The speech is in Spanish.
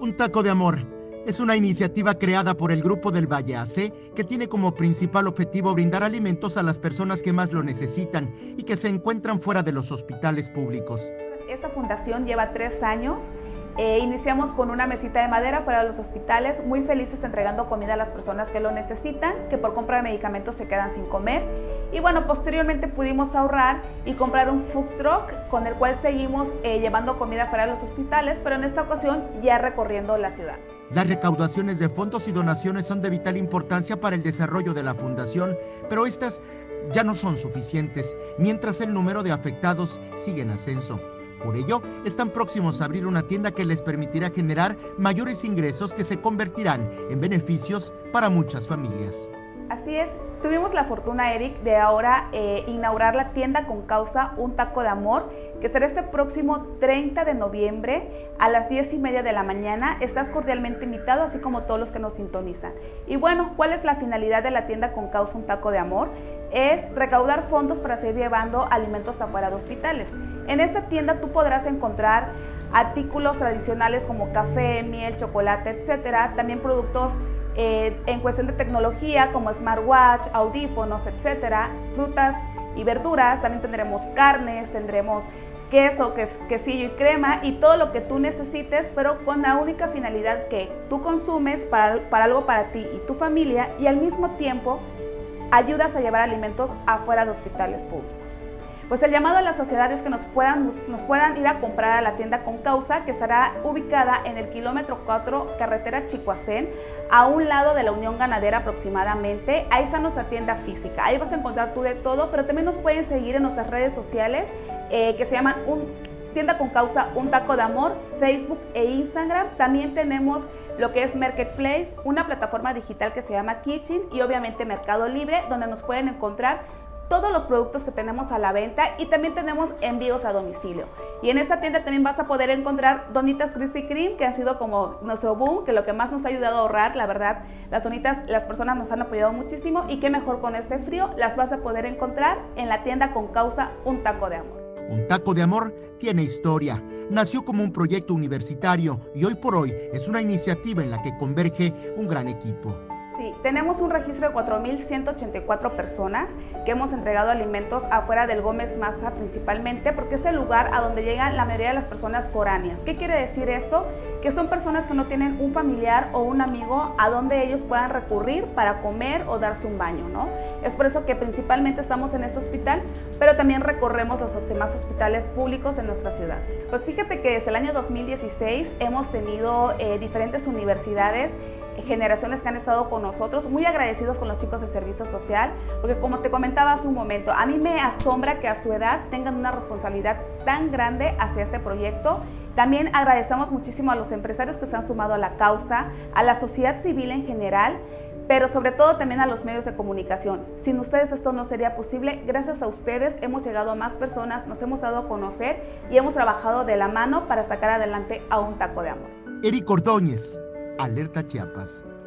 Un taco de amor es una iniciativa creada por el Grupo del Valle AC que tiene como principal objetivo brindar alimentos a las personas que más lo necesitan y que se encuentran fuera de los hospitales públicos. Esta fundación lleva tres años. Eh, iniciamos con una mesita de madera fuera de los hospitales, muy felices entregando comida a las personas que lo necesitan, que por compra de medicamentos se quedan sin comer. Y bueno, posteriormente pudimos ahorrar y comprar un food truck con el cual seguimos eh, llevando comida fuera de los hospitales, pero en esta ocasión ya recorriendo la ciudad. Las recaudaciones de fondos y donaciones son de vital importancia para el desarrollo de la fundación, pero estas ya no son suficientes, mientras el número de afectados sigue en ascenso. Por ello, están próximos a abrir una tienda que les permitirá generar mayores ingresos que se convertirán en beneficios para muchas familias. Así es, tuvimos la fortuna, Eric, de ahora eh, inaugurar la tienda con causa Un Taco de Amor, que será este próximo 30 de noviembre a las 10 y media de la mañana. Estás cordialmente invitado, así como todos los que nos sintonizan. Y bueno, ¿cuál es la finalidad de la tienda con causa Un Taco de Amor? Es recaudar fondos para seguir llevando alimentos afuera de hospitales. En esta tienda tú podrás encontrar artículos tradicionales como café, miel, chocolate, etcétera, también productos eh, en cuestión de tecnología como smartwatch, audífonos, etcétera, frutas y verduras, también tendremos carnes, tendremos queso, quesillo y crema y todo lo que tú necesites, pero con la única finalidad que tú consumes para, para algo para ti y tu familia y al mismo tiempo ayudas a llevar alimentos afuera de hospitales públicos. Pues el llamado a las sociedades que nos puedan, nos puedan ir a comprar a la tienda con causa, que estará ubicada en el kilómetro 4, carretera Chicoacén, a un lado de la Unión Ganadera aproximadamente. Ahí está nuestra tienda física. Ahí vas a encontrar tú de todo, pero también nos pueden seguir en nuestras redes sociales eh, que se llaman un, Tienda con Causa Un Taco de Amor, Facebook e Instagram. También tenemos lo que es Marketplace, una plataforma digital que se llama Kitchen y obviamente Mercado Libre, donde nos pueden encontrar todos los productos que tenemos a la venta y también tenemos envíos a domicilio. Y en esta tienda también vas a poder encontrar donitas Krispy Kreme, que ha sido como nuestro boom, que lo que más nos ha ayudado a ahorrar, la verdad, las donitas, las personas nos han apoyado muchísimo y qué mejor con este frío, las vas a poder encontrar en la tienda con causa Un Taco de Amor. Un Taco de Amor tiene historia. Nació como un proyecto universitario y hoy por hoy es una iniciativa en la que converge un gran equipo. Tenemos un registro de 4.184 personas que hemos entregado alimentos afuera del Gómez Maza principalmente porque es el lugar a donde llegan la mayoría de las personas foráneas. ¿Qué quiere decir esto? Que son personas que no tienen un familiar o un amigo a donde ellos puedan recurrir para comer o darse un baño, ¿no? Es por eso que principalmente estamos en este hospital, pero también recorremos los demás hospitales públicos de nuestra ciudad. Pues fíjate que desde el año 2016 hemos tenido eh, diferentes universidades generaciones que han estado con nosotros, muy agradecidos con los chicos del servicio social, porque como te comentaba hace un momento, a mí me asombra que a su edad tengan una responsabilidad tan grande hacia este proyecto. También agradecemos muchísimo a los empresarios que se han sumado a la causa, a la sociedad civil en general, pero sobre todo también a los medios de comunicación. Sin ustedes esto no sería posible. Gracias a ustedes hemos llegado a más personas, nos hemos dado a conocer y hemos trabajado de la mano para sacar adelante a un taco de amor. Eric Ordóñez, Alerta Chiapas.